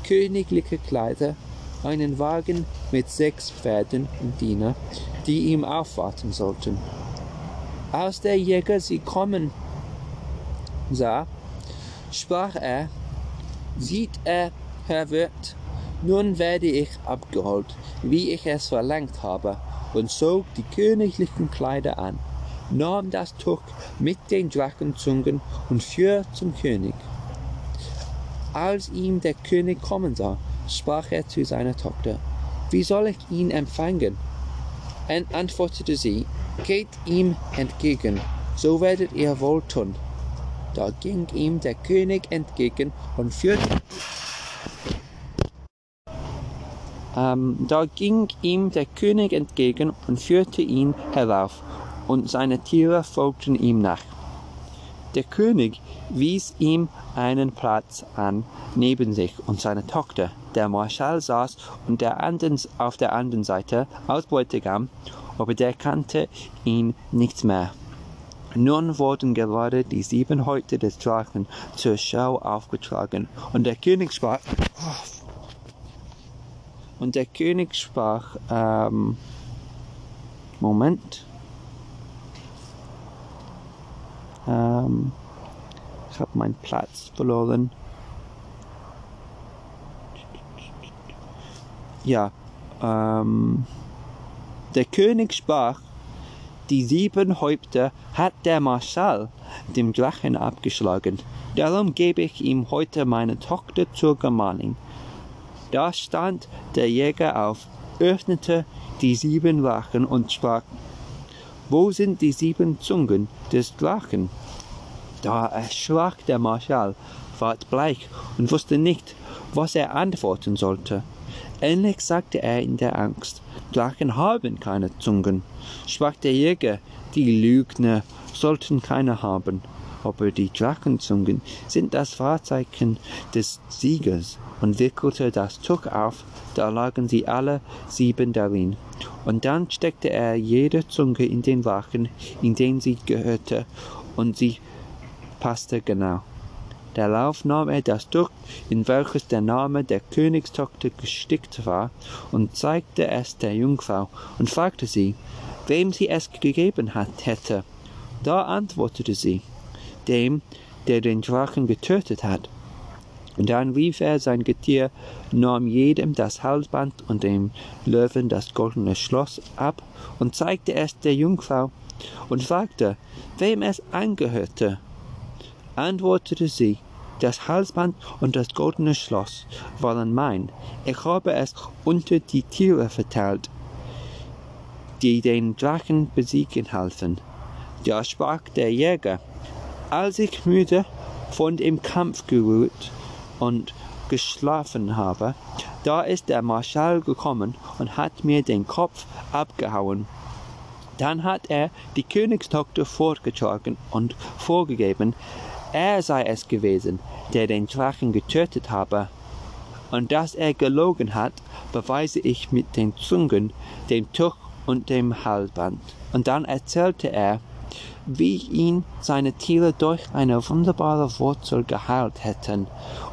königliche Kleider, einen Wagen mit sechs Pferden und Diener, die ihm aufwarten sollten. Als der Jäger sie kommen sah, sprach er, sieht er, Herr Wirt, nun werde ich abgeholt, wie ich es verlangt habe, und zog die königlichen Kleider an, nahm das Tuch mit den Drachenzungen und fuhr zum König. Als ihm der König kommen sah, sprach er zu seiner Tochter, wie soll ich ihn empfangen? Und antwortete sie, geht ihm entgegen, so werdet ihr wohl tun. Da ging ihm der König entgegen und führte ähm, da ging ihm der König entgegen und führte ihn herauf, und seine Tiere folgten ihm nach. Der König wies ihm einen Platz an neben sich, und seine Tochter der Marschall saß und der anderen, auf der anderen Seite als Bräutigam, aber der kannte ihn nicht mehr. Nun wurden gerade die sieben Häupter des Drachen zur Schau aufgetragen, und der König sprach, und der König sprach, ähm, Moment, ähm, ich habe meinen Platz verloren. Ja, ähm, der König sprach, die sieben Häupter hat der Marschall dem Drachen abgeschlagen. Darum gebe ich ihm heute meine Tochter zur Gemahlin. Da stand der Jäger auf, öffnete die sieben Lachen und sprach, wo sind die sieben Zungen des Drachen? Da erschrak der Marschall, ward bleich und wusste nicht, was er antworten sollte. Endlich sagte er in der Angst, Drachen haben keine Zungen. Sprach der Jäger, die Lügner sollten keine haben. Aber die Drachenzungen sind das Wahrzeichen des Siegers und wickelte das Tuch auf, da lagen sie alle sieben darin. Und dann steckte er jede Zunge in den Wachen, in den sie gehörte, und sie passte genau. Darauf nahm er das Tuch, in welches der Name der Königstochter gestickt war, und zeigte es der Jungfrau und fragte sie, wem sie es gegeben hat, hätte. Da antwortete sie, dem, der den Drachen getötet hat. Und dann rief er sein Getier, nahm jedem das Halsband und dem Löwen das goldene Schloss ab und zeigte es der Jungfrau und fragte, wem es angehörte antwortete sie, das Halsband und das goldene Schloss waren mein. Ich habe es unter die Tiere verteilt, die den Drachen besiegen halfen. Da sprach der Jäger, als ich müde von dem Kampf gerührt und geschlafen habe, da ist der Marschall gekommen und hat mir den Kopf abgehauen. Dann hat er die Königstochter fortgetragen und vorgegeben, er sei es gewesen, der den Drachen getötet habe. Und dass er gelogen hat, beweise ich mit den Zungen, dem Tuch und dem Halband. Und dann erzählte er, wie ihn seine Tiere durch eine wunderbare Wurzel geheilt hätten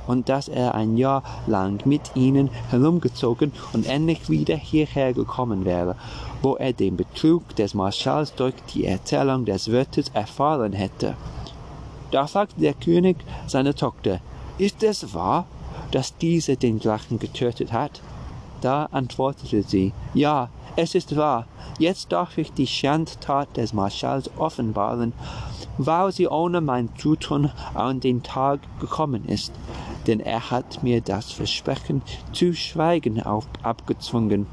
und dass er ein Jahr lang mit ihnen herumgezogen und endlich wieder hierher gekommen wäre, wo er den Betrug des Marschalls durch die Erzählung des Wirtes erfahren hätte. Da fragte der König seine Tochter, ist es wahr, dass diese den Drachen getötet hat? Da antwortete sie, ja, es ist wahr, jetzt darf ich die Schandtat des Marschalls offenbaren, weil sie ohne mein Zutun an den Tag gekommen ist, denn er hat mir das Versprechen zu schweigen auf, abgezwungen.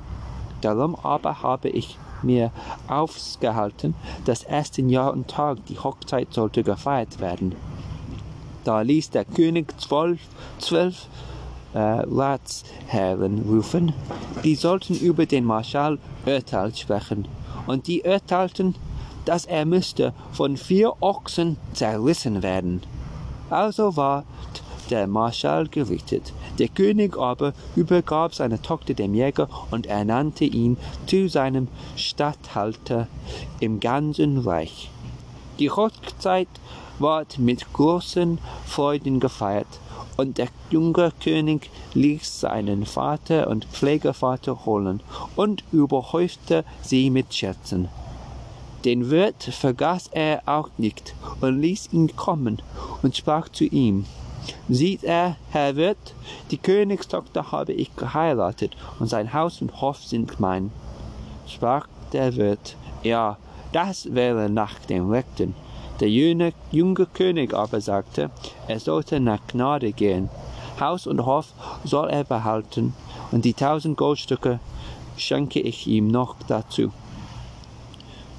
Darum aber habe ich mir aufgehalten, dass erst in Jahr und Tag die Hochzeit sollte gefeiert werden. Da ließ der König zwölf, zwölf äh, Ratsherren rufen, die sollten über den Marschall Urteil sprechen, und die urteilten, dass er müsste von vier Ochsen zerrissen werden. Also ward der Marschall gerichtet. Der König aber übergab seine Tochter dem Jäger und ernannte ihn zu seinem Statthalter im ganzen Reich. Die Hochzeit ward mit großen Freuden gefeiert, und der junge König ließ seinen Vater und Pflegevater holen und überhäufte sie mit Schätzen. Den Wirt vergaß er auch nicht und ließ ihn kommen und sprach zu ihm, Sieht er, Herr Wirt, die Königstochter habe ich geheiratet und sein Haus und Hof sind mein. Sprach der Wirt, ja, das wäre nach dem Rechten. Der junge, junge König aber sagte, er sollte nach Gnade gehen. Haus und Hof soll er behalten, und die tausend Goldstücke schenke ich ihm noch dazu.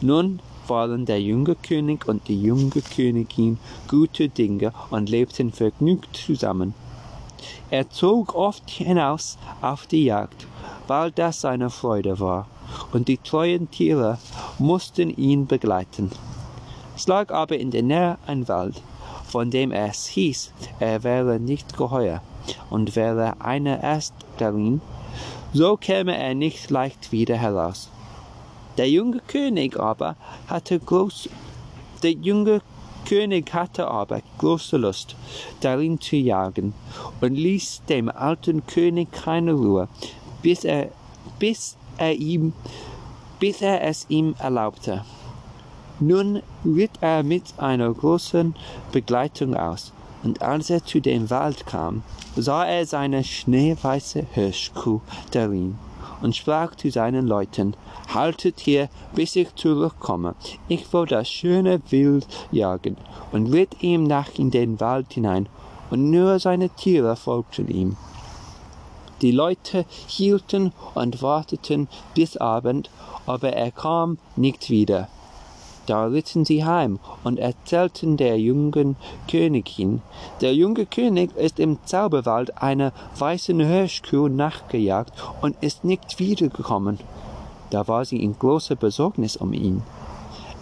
Nun waren der junge König und die junge Königin gute Dinge und lebten vergnügt zusammen. Er zog oft hinaus auf die Jagd, weil das seine Freude war, und die treuen Tiere mussten ihn begleiten. Es lag aber in der Nähe ein Wald, von dem es hieß, er wäre nicht geheuer. und wäre einer erst darin, so käme er nicht leicht wieder heraus. Der junge König aber hatte groß, der junge König hatte aber große Lust, darin zu jagen, und ließ dem alten König keine Ruhe, bis er, bis er ihm, bis er es ihm erlaubte. Nun ritt er mit einer großen Begleitung aus, und als er zu dem Wald kam, sah er seine schneeweiße Hirschkuh darin und sprach zu seinen Leuten, haltet hier, bis ich zurückkomme. Ich will das schöne Wild jagen, und ritt ihm nach in den Wald hinein, und nur seine Tiere folgten ihm. Die Leute hielten und warteten bis Abend, aber er kam nicht wieder. Da ritten sie heim und erzählten der jungen Königin, der junge König ist im Zauberwald einer weißen Hirschkuh nachgejagt und ist nicht wiedergekommen. Da war sie in großer Besorgnis um ihn.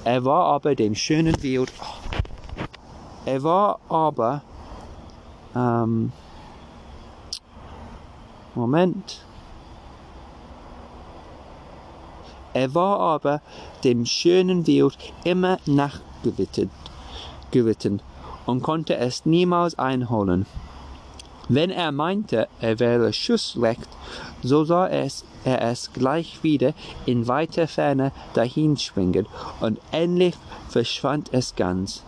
Er war aber dem schönen Wild, er war aber, ähm, Moment, Er war aber dem schönen Wild immer nachgeritten geritten und konnte es niemals einholen. Wenn er meinte, er wäre schussrecht, so sah es, er es gleich wieder in weiter Ferne dahinschwingen, und endlich verschwand es ganz.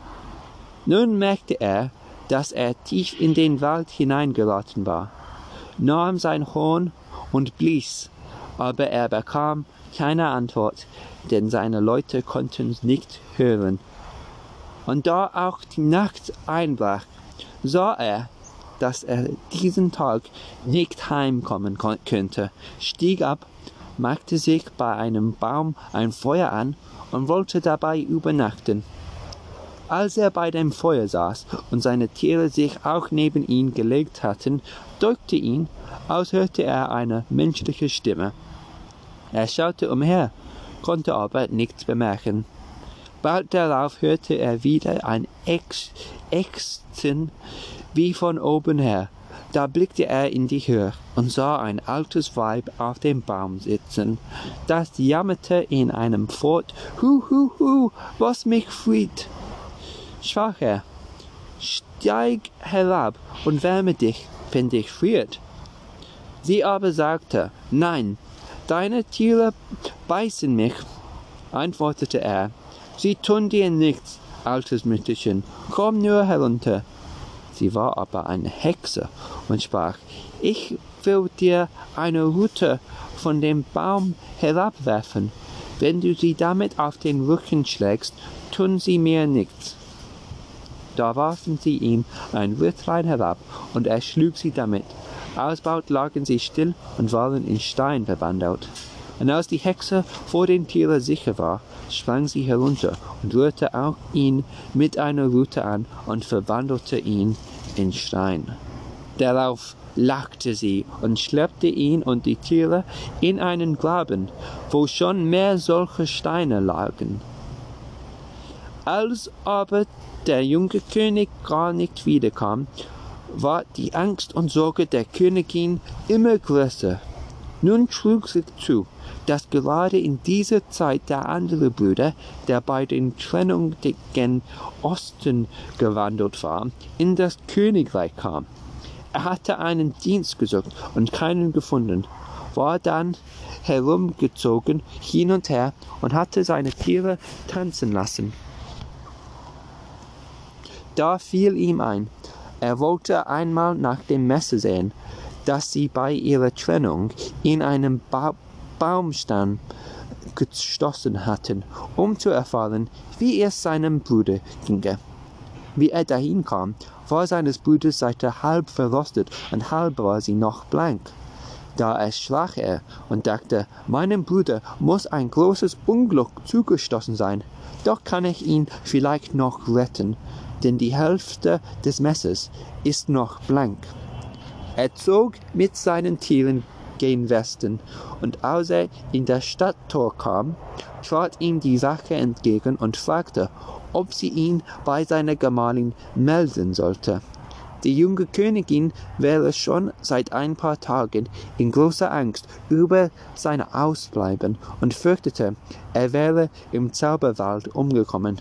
Nun merkte er, dass er tief in den Wald hineingeraten war, nahm sein Horn und blies, aber er bekam keine Antwort, denn seine Leute konnten nicht hören. Und da auch die Nacht einbrach, sah er, dass er diesen Tag nicht heimkommen könnte, stieg ab, machte sich bei einem Baum ein Feuer an und wollte dabei übernachten. Als er bei dem Feuer saß und seine Tiere sich auch neben ihn gelegt hatten, drückte ihn, als hörte er eine menschliche Stimme. Er schaute umher, konnte aber nichts bemerken. Bald darauf hörte er wieder ein Ächzen wie von oben her. Da blickte er in die Höhe und sah ein altes Weib auf dem Baum sitzen. Das jammerte in einem Fort, Hu, hu, hu, was mich friert. Schwacher, steig herab und wärme dich, wenn dich friert. Sie aber sagte, nein, Deine Tiere beißen mich, antwortete er. Sie tun dir nichts, altes Mütterchen, komm nur herunter. Sie war aber eine Hexe und sprach, ich will dir eine Rute von dem Baum herabwerfen. Wenn du sie damit auf den Rücken schlägst, tun sie mir nichts. Da warfen sie ihm ein Rütlein herab, und er schlug sie damit. Alsbald lagen sie still und waren in Stein verwandelt. Und als die Hexe vor den Tieren sicher war, sprang sie herunter und rührte auch ihn mit einer Rute an und verwandelte ihn in Stein. Darauf lachte sie und schleppte ihn und die Tiere in einen Graben, wo schon mehr solche Steine lagen. Als aber der junge König gar nicht wiederkam, war die Angst und Sorge der Königin immer größer. Nun trug sich zu, dass gerade in dieser Zeit der andere Bruder, der bei den Trennungen gen Osten gewandelt war, in das Königreich kam. Er hatte einen Dienst gesucht und keinen gefunden, war dann herumgezogen hin und her und hatte seine Tiere tanzen lassen. Da fiel ihm ein, er wollte einmal nach dem Messer sehen, das sie bei ihrer Trennung in einem ba Baumstamm gestoßen hatten, um zu erfahren, wie es seinem Bruder ginge. Wie er dahin kam, war seines Bruders Seite halb verrostet und halb war sie noch blank. Da erschrak er und dachte, meinem Bruder muss ein großes Unglück zugestoßen sein, doch kann ich ihn vielleicht noch retten denn die Hälfte des Messers ist noch blank. Er zog mit seinen Tieren gen Westen, und als er in das Stadttor kam, trat ihm die Wache entgegen und fragte, ob sie ihn bei seiner Gemahlin melden sollte. Die junge Königin wäre schon seit ein paar Tagen in großer Angst über sein Ausbleiben und fürchtete, er wäre im Zauberwald umgekommen.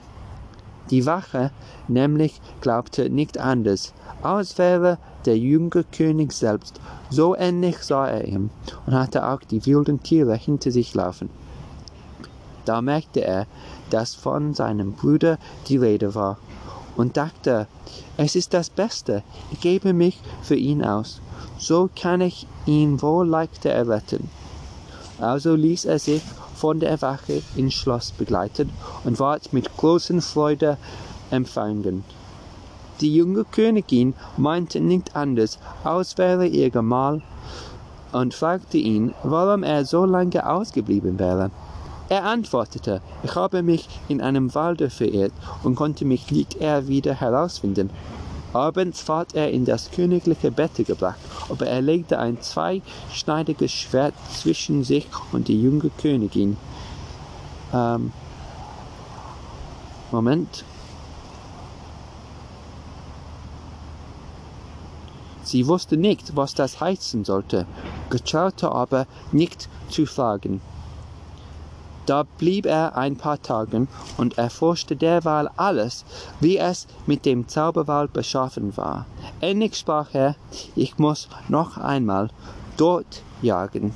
Die Wache nämlich glaubte nicht anders, als wäre der junge König selbst, so ähnlich sah er ihm und hatte auch die wilden Tiere hinter sich laufen. Da merkte er, dass von seinem Bruder die Rede war und dachte, es ist das Beste, ich gebe mich für ihn aus, so kann ich ihn wohl leichter erretten. Also ließ er sich von der Wache ins Schloss begleiten und ward mit großer Freude empfangen. Die junge Königin meinte nicht anders, als wäre ihr Gemahl, und fragte ihn, warum er so lange ausgeblieben wäre. Er antwortete, ich habe mich in einem Walde verirrt und konnte mich nicht eher wieder herausfinden. Abends ward er in das königliche Bett gebracht, aber er legte ein zweischneidiges Schwert zwischen sich und die junge Königin. Ähm, Moment. Sie wusste nicht, was das heißen sollte, getraute aber nicht zu fragen. Da blieb er ein paar Tage und erforschte derweil alles, wie es mit dem Zauberwald beschaffen war. Endlich sprach er, ich muss noch einmal dort jagen.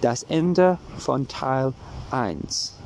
Das Ende von Teil 1